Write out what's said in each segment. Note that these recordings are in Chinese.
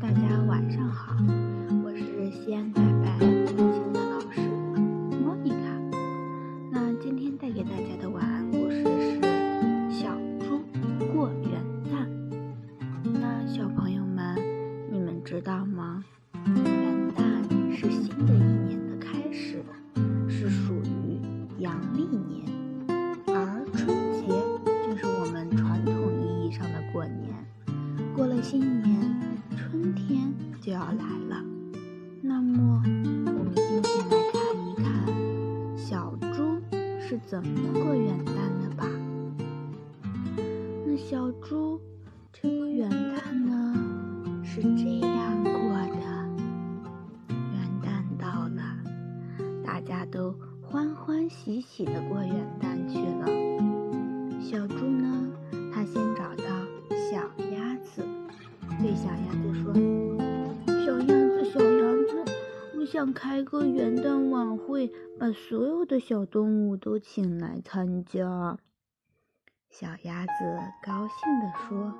大家晚上好，我是西安凯白幼儿园的老师莫妮卡。那今天带给大家的晚安故事是《小猪过元旦》。那小朋友们，你们知道吗？元旦是新的一年的开始，是属于阳历年，而春节就是我们传统意义上的过年。过了新年，要来了。那么，我们今天来看一看小猪是怎么过元旦的吧。那小猪这个元旦呢，是这样过的：元旦到了，大家都欢欢喜喜的过元旦去了。小猪呢，它先找到小鸭子，对小鸭子说：“，想开个元旦晚会，把所有的小动物都请来参加。”小鸭子高兴地说：“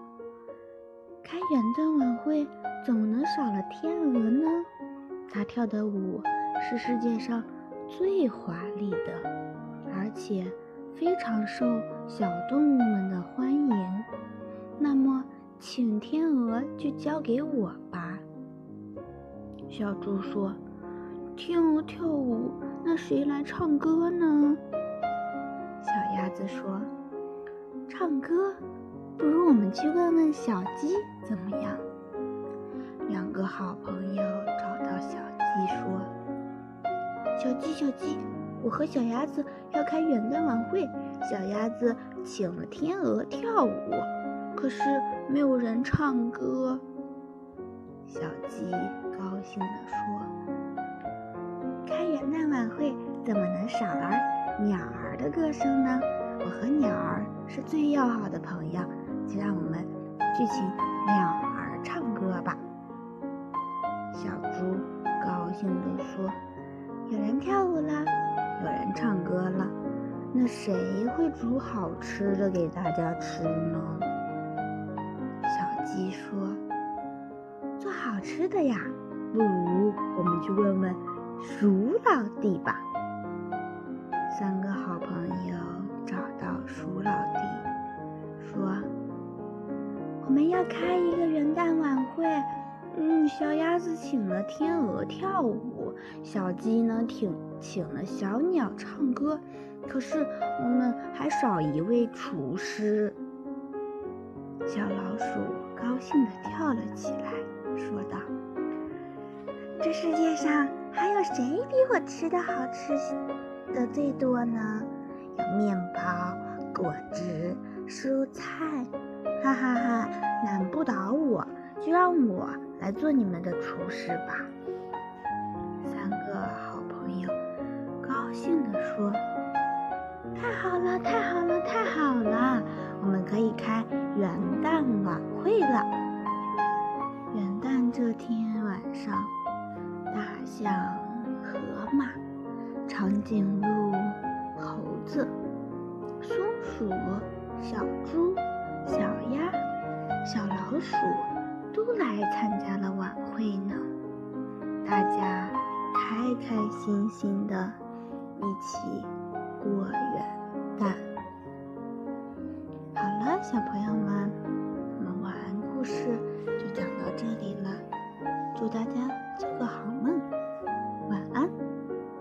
开元旦晚会怎么能少了天鹅呢？它跳的舞是世界上最华丽的，而且非常受小动物们的欢迎。那么，请天鹅就交给我吧。”小猪说：“天鹅跳舞，那谁来唱歌呢？”小鸭子说。唱歌，不如我们去问问小鸡怎么样？两个好朋友找到小鸡说：“小鸡，小鸡，我和小鸭子要开元旦晚会，小鸭子请了天鹅跳舞，可是没有人唱歌。”小鸡高兴地说：“元旦晚会怎么能少了鸟儿的歌声呢？”我和鸟儿是最要好的朋友，就让我们去请鸟儿唱歌吧。小猪高兴地说：“有人跳舞了，有人唱歌了，那谁会煮好吃的给大家吃呢？”小鸡说：“做好吃的呀，不如我们去问问鼠老弟吧。”三个好朋友。找到鼠老弟，说：“我们要开一个元旦晚会，嗯，小鸭子请了天鹅跳舞，小鸡呢请请了小鸟唱歌，可是我们还少一位厨师。”小老鼠高兴地跳了起来，说道：“这世界上谁比我吃的好吃的最多呢？”有面包、果汁、蔬菜，哈哈哈！难不倒我，就让我来做你们的厨师吧。三个好朋友高兴地说：“太好了，太好了，太好了！我们可以开元旦晚会了。”元旦这天晚上，大象、河马、长颈鹿。猴子、松鼠、小猪、小鸭、小老鼠都来参加了晚会呢。大家开开心心的一起过元旦。好了，小朋友们，我们晚安故事就讲到这里了。祝大家。